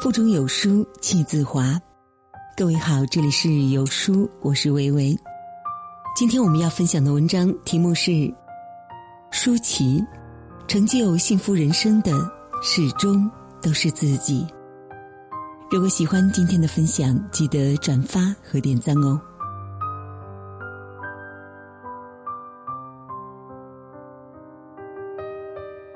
腹中有书气自华。各位好，这里是有书，我是维维。今天我们要分享的文章题目是：舒淇，成就幸福人生的始终都是自己。如果喜欢今天的分享，记得转发和点赞哦。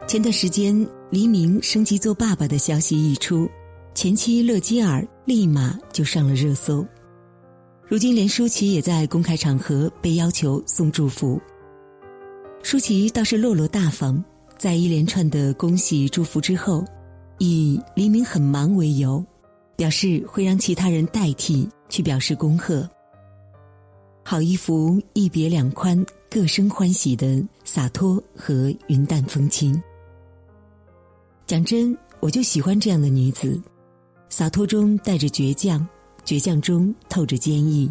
前段时间，黎明升级做爸爸的消息一出，前妻乐基尔立马就上了热搜。如今，连舒淇也在公开场合被要求送祝福。舒淇倒是落落大方，在一连串的恭喜祝福之后，以黎明很忙为由，表示会让其他人代替去表示恭贺。好一幅一别两宽，各生欢喜的洒脱和云淡风轻。讲真，我就喜欢这样的女子，洒脱中带着倔强，倔强中透着坚毅。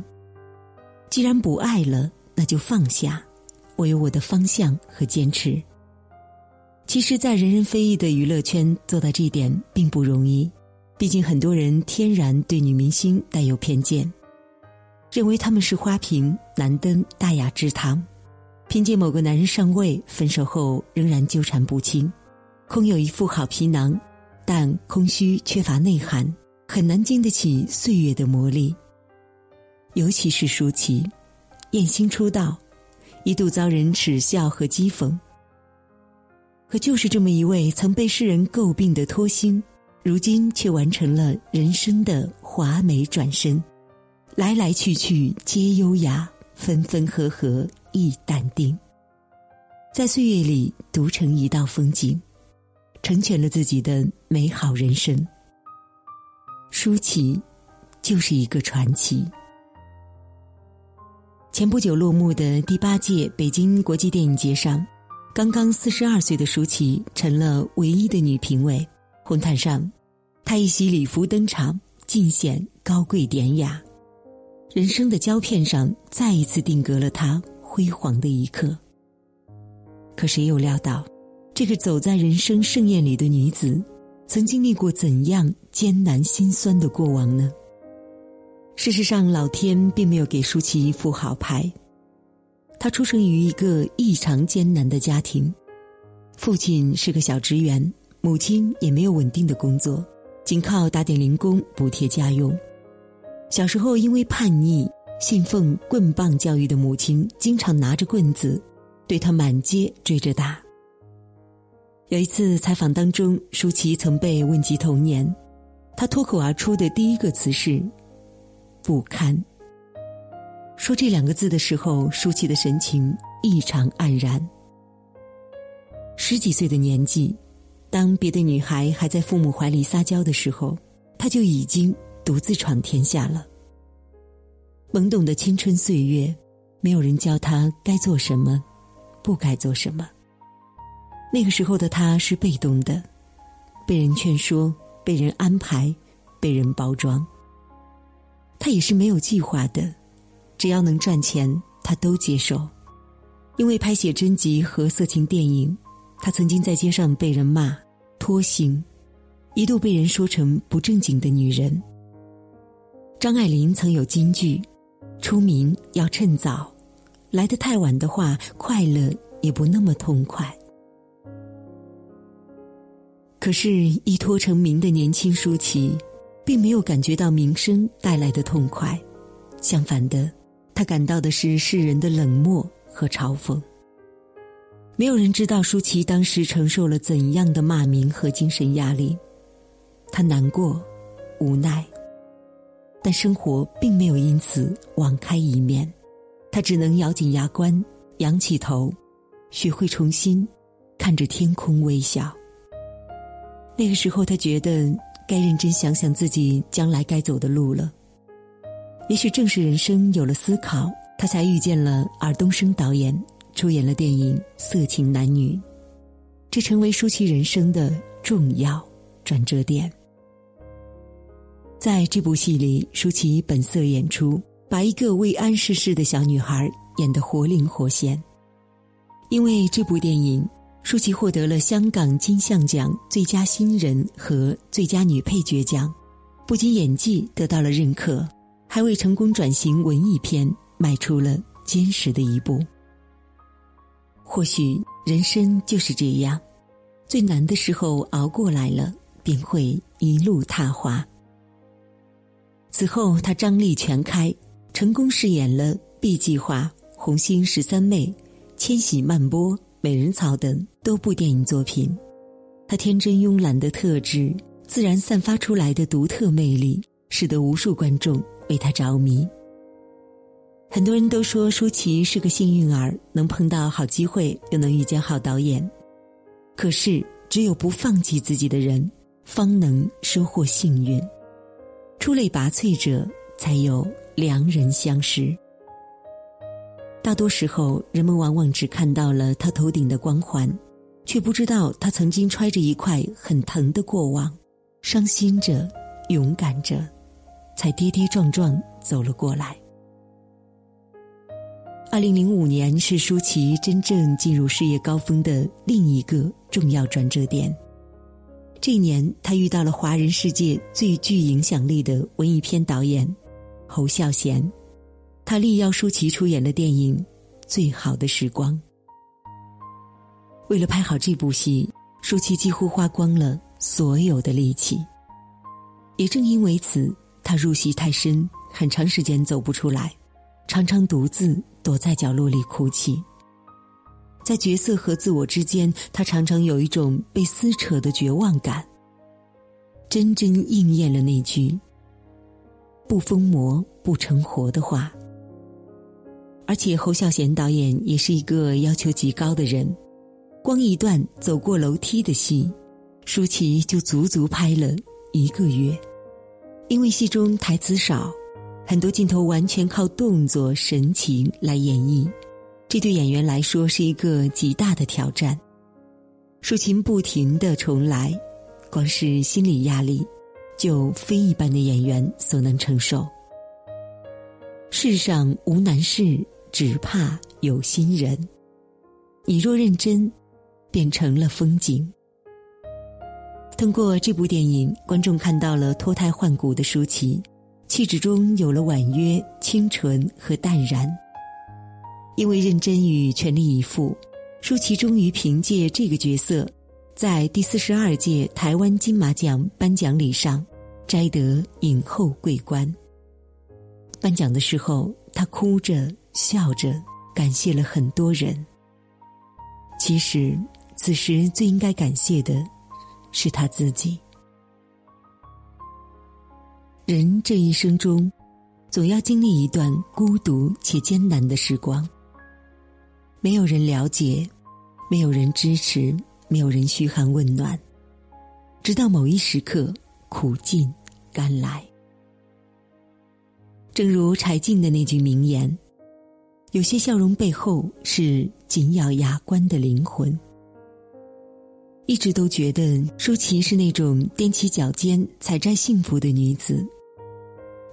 既然不爱了，那就放下，我有我的方向和坚持。其实，在人人非议的娱乐圈做到这点并不容易，毕竟很多人天然对女明星带有偏见，认为她们是花瓶，难登大雅之堂，凭借某个男人上位，分手后仍然纠缠不清。空有一副好皮囊，但空虚缺乏内涵，很难经得起岁月的磨砺。尤其是舒淇，艳星出道，一度遭人耻笑和讥讽。可就是这么一位曾被世人诟病的脱星，如今却完成了人生的华美转身。来来去去皆优雅，分分合合亦淡定，在岁月里独成一道风景。成全了自己的美好人生。舒淇，就是一个传奇。前不久落幕的第八届北京国际电影节上，刚刚四十二岁的舒淇成了唯一的女评委。红毯上，她一袭礼服登场，尽显高贵典雅。人生的胶片上，再一次定格了她辉煌的一刻。可谁又料到？这个走在人生盛宴里的女子，曾经历过怎样艰难心酸的过往呢？事实上，老天并没有给舒淇一副好牌。她出生于一个异常艰难的家庭，父亲是个小职员，母亲也没有稳定的工作，仅靠打点零工补贴家用。小时候因为叛逆，信奉棍棒教育的母亲，经常拿着棍子，对他满街追着打。有一次采访当中，舒淇曾被问及童年，她脱口而出的第一个词是“不堪”。说这两个字的时候，舒淇的神情异常黯然。十几岁的年纪，当别的女孩还在父母怀里撒娇的时候，她就已经独自闯天下了。懵懂的青春岁月，没有人教她该做什么，不该做什么。那个时候的他是被动的，被人劝说，被人安排，被人包装。他也是没有计划的，只要能赚钱，他都接受。因为拍写真集和色情电影，他曾经在街上被人骂脱星，一度被人说成不正经的女人。张爱玲曾有金句：“出名要趁早，来得太晚的话，快乐也不那么痛快。”可是，一脱成名的年轻舒淇，并没有感觉到名声带来的痛快，相反的，他感到的是世人的冷漠和嘲讽。没有人知道舒淇当时承受了怎样的骂名和精神压力，他难过、无奈，但生活并没有因此网开一面，他只能咬紧牙关，仰起头，学会重新看着天空微笑。那个时候，他觉得该认真想想自己将来该走的路了。也许正是人生有了思考，他才遇见了尔冬升导演，出演了电影《色情男女》，这成为舒淇人生的重要转折点。在这部戏里，舒淇本色演出，把一个未谙世事的小女孩演得活灵活现。因为这部电影。舒淇获得了香港金像奖最佳新人和最佳女配角奖，不仅演技得到了认可，还为成功转型文艺片迈出了坚实的一步。或许人生就是这样，最难的时候熬过来了，便会一路踏滑。此后，他张力全开，成功饰演了《B 计划》《红星十三妹》《千禧曼波》《美人草》等多部电影作品。他天真慵懒的特质，自然散发出来的独特魅力，使得无数观众为他着迷。很多人都说舒淇是个幸运儿，能碰到好机会，又能遇见好导演。可是，只有不放弃自己的人，方能收获幸运。出类拔萃者，才有良人相识。大多时候，人们往往只看到了他头顶的光环，却不知道他曾经揣着一块很疼的过往，伤心着，勇敢着，才跌跌撞撞走了过来。二零零五年是舒淇真正进入事业高峰的另一个重要转折点。这一年，他遇到了华人世界最具影响力的文艺片导演侯孝贤，他力邀舒淇出演了电影《最好的时光》。为了拍好这部戏，舒淇几乎花光了所有的力气。也正因为此，他入戏太深，很长时间走不出来，常常独自躲在角落里哭泣。在角色和自我之间，他常常有一种被撕扯的绝望感。真真应验了那句“不疯魔不成活”的话。而且侯孝贤导演也是一个要求极高的人，光一段走过楼梯的戏，舒淇就足足拍了一个月，因为戏中台词少，很多镜头完全靠动作神情来演绎。这对演员来说是一个极大的挑战，抒情不停的重来，光是心理压力，就非一般的演员所能承受。世上无难事，只怕有心人。你若认真，变成了风景。通过这部电影，观众看到了脱胎换骨的舒淇，气质中有了婉约、清纯和淡然。因为认真与全力以赴，舒淇终于凭借这个角色，在第四十二届台湾金马奖颁奖礼上摘得影后桂冠。颁奖的时候，她哭着笑着，感谢了很多人。其实，此时最应该感谢的，是他自己。人这一生中，总要经历一段孤独且艰难的时光。没有人了解，没有人支持，没有人嘘寒问暖，直到某一时刻，苦尽甘来。正如柴静的那句名言：“有些笑容背后是紧咬牙关的灵魂。”一直都觉得舒淇是那种踮起脚尖采摘幸福的女子，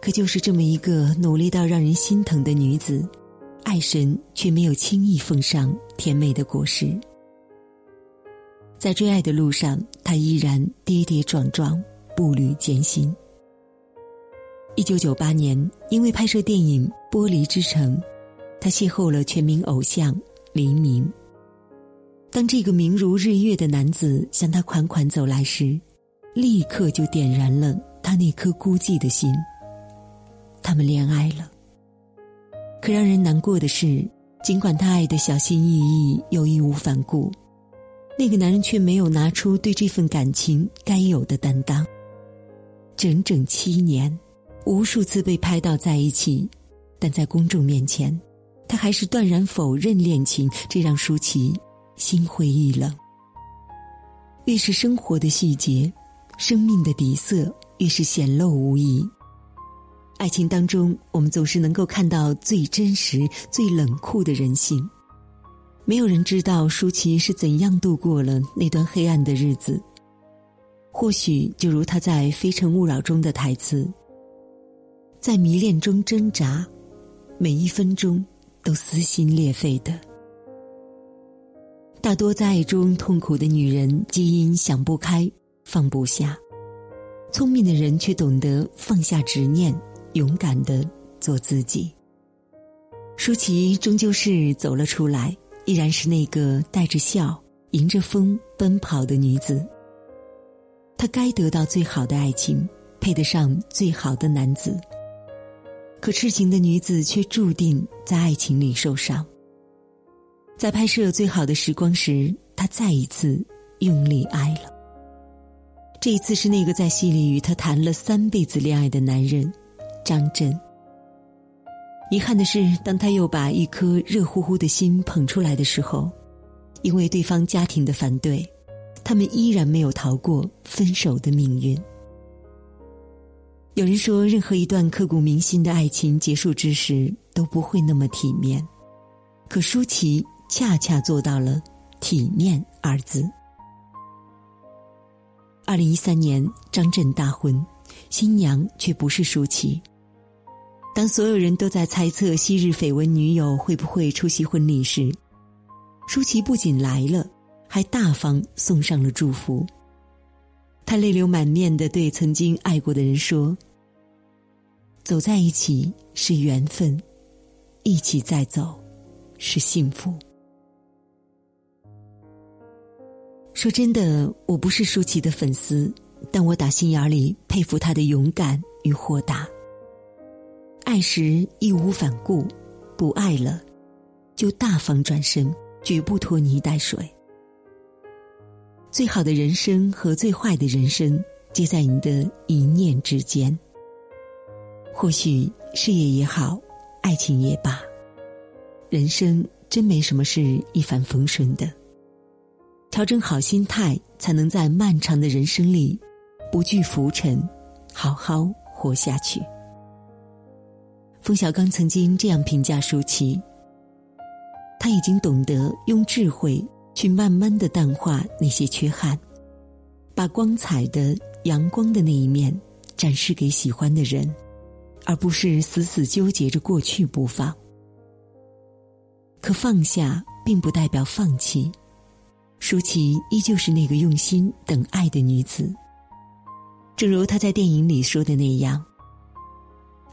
可就是这么一个努力到让人心疼的女子。爱神却没有轻易奉上甜美的果实，在追爱的路上，他依然跌跌撞撞，步履艰辛。一九九八年，因为拍摄电影《玻璃之城》，他邂逅了全民偶像黎明。当这个明如日月的男子向他款款走来时，立刻就点燃了他那颗孤寂的心。他们恋爱了。可让人难过的是，尽管他爱的小心翼翼又义无反顾，那个男人却没有拿出对这份感情该有的担当。整整七年，无数次被拍到在一起，但在公众面前，他还是断然否认恋情，这让舒淇心灰意冷。越是生活的细节，生命的底色越是显露无遗。爱情当中，我们总是能够看到最真实、最冷酷的人性。没有人知道舒淇是怎样度过了那段黑暗的日子。或许就如他在《非诚勿扰》中的台词：“在迷恋中挣扎，每一分钟都撕心裂肺的。”大多在爱中痛苦的女人，基因想不开，放不下。聪明的人却懂得放下执念，勇敢的做自己。舒淇终究是走了出来，依然是那个带着笑、迎着风奔跑的女子。她该得到最好的爱情，配得上最好的男子。可痴情的女子却注定在爱情里受伤。在拍摄《最好的时光》时，他再一次用力爱了。这一次是那个在戏里与他谈了三辈子恋爱的男人，张震。遗憾的是，当他又把一颗热乎乎的心捧出来的时候，因为对方家庭的反对，他们依然没有逃过分手的命运。有人说，任何一段刻骨铭心的爱情结束之时都不会那么体面，可舒淇恰恰做到了“体面”二字。二零一三年，张震大婚，新娘却不是舒淇。当所有人都在猜测昔日绯闻女友会不会出席婚礼时，舒淇不仅来了，还大方送上了祝福。她泪流满面的对曾经爱过的人说：“走在一起是缘分，一起再走是幸福。”说真的，我不是舒淇的粉丝，但我打心眼里佩服她的勇敢与豁达。爱时义无反顾，不爱了，就大方转身，绝不拖泥带水。最好的人生和最坏的人生，皆在你的一念之间。或许事业也好，爱情也罢，人生真没什么是一帆风顺的。调整好心态，才能在漫长的人生里，不惧浮沉，好好活下去。冯小刚曾经这样评价舒淇：“他已经懂得用智慧去慢慢的淡化那些缺憾，把光彩的、阳光的那一面展示给喜欢的人，而不是死死纠结着过去不放。可放下并不代表放弃，舒淇依旧是那个用心等爱的女子。正如她在电影里说的那样。”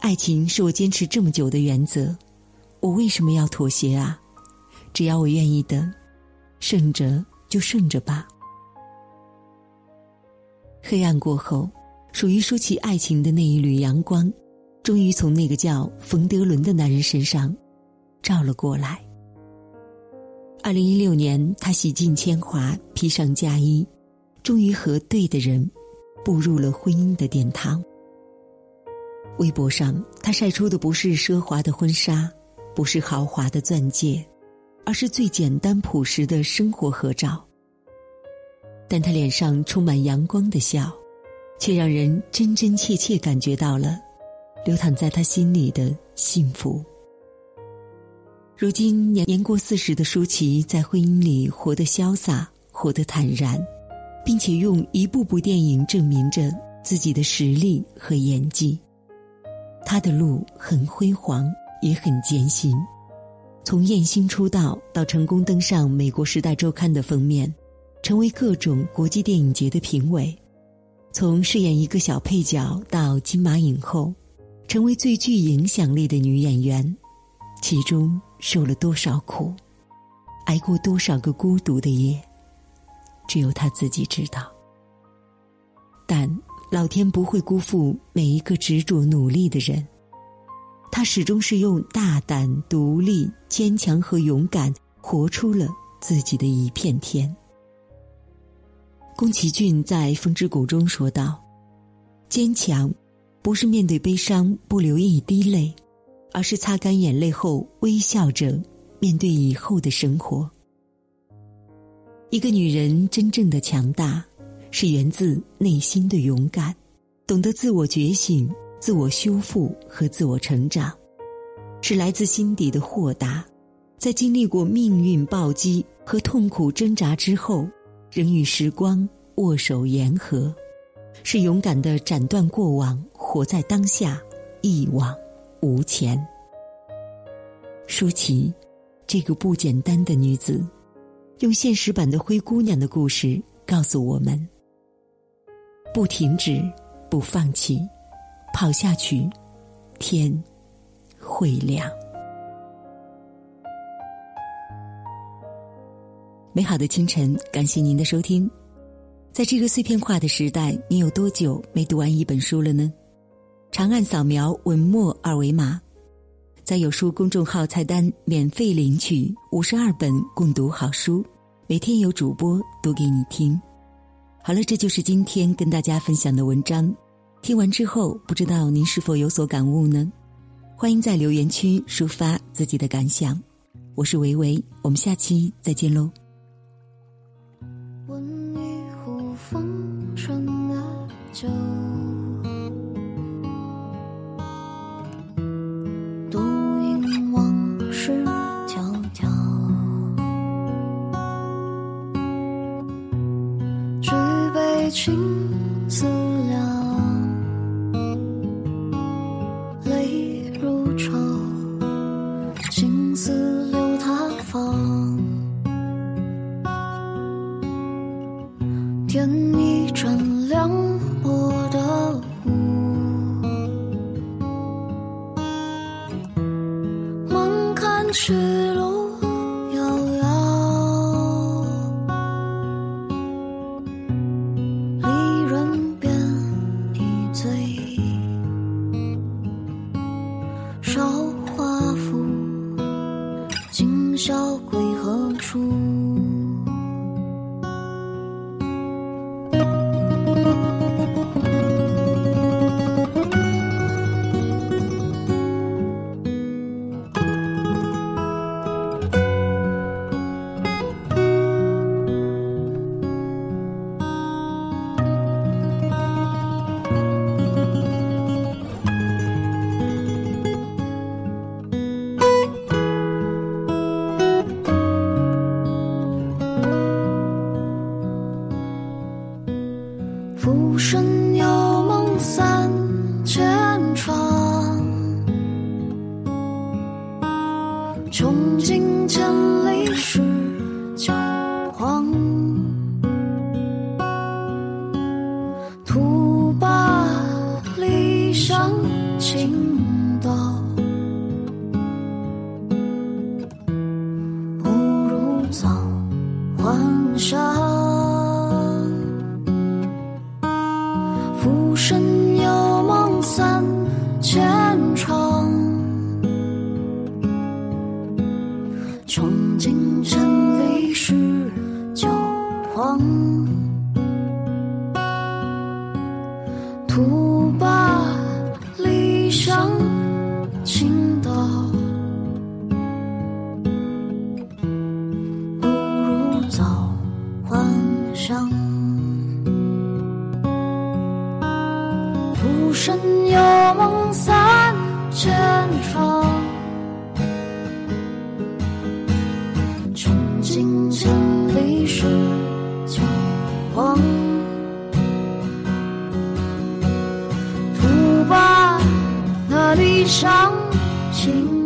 爱情是我坚持这么久的原则，我为什么要妥协啊？只要我愿意等，顺着就顺着吧。黑暗过后，属于舒淇爱情的那一缕阳光，终于从那个叫冯德伦的男人身上照了过来。二零一六年，他洗尽铅华，披上嫁衣，终于和对的人步入了婚姻的殿堂。微博上，他晒出的不是奢华的婚纱，不是豪华的钻戒，而是最简单朴实的生活合照。但他脸上充满阳光的笑，却让人真真切切感觉到了流淌在他心里的幸福。如今年年过四十的舒淇，在婚姻里活得潇洒，活得坦然，并且用一部部电影证明着自己的实力和演技。他的路很辉煌，也很艰辛。从艳星出道到成功登上美国《时代周刊》的封面，成为各种国际电影节的评委；从饰演一个小配角到金马影后，成为最具影响力的女演员，其中受了多少苦，挨过多少个孤独的夜，只有他自己知道。但。老天不会辜负每一个执着努力的人，他始终是用大胆、独立、坚强和勇敢，活出了自己的一片天。宫崎骏在《风之谷》中说道：“坚强，不是面对悲伤不流一滴泪，而是擦干眼泪后微笑着面对以后的生活。”一个女人真正的强大。是源自内心的勇敢，懂得自我觉醒、自我修复和自我成长，是来自心底的豁达，在经历过命运暴击和痛苦挣扎之后，仍与时光握手言和，是勇敢的斩断过往，活在当下，一往无钱。舒淇，这个不简单的女子，用现实版的灰姑娘的故事告诉我们。不停止，不放弃，跑下去，天会亮。美好的清晨，感谢您的收听。在这个碎片化的时代，你有多久没读完一本书了呢？长按扫描文末二维码，在有书公众号菜单免费领取五十二本共读好书，每天有主播读给你听。好了，这就是今天跟大家分享的文章。听完之后，不知道您是否有所感悟呢？欢迎在留言区抒发自己的感想。我是维维，我们下期再见喽。情思量，黄沙。有梦三千场，穷尽千里是旧黄。徒把那理想倾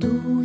情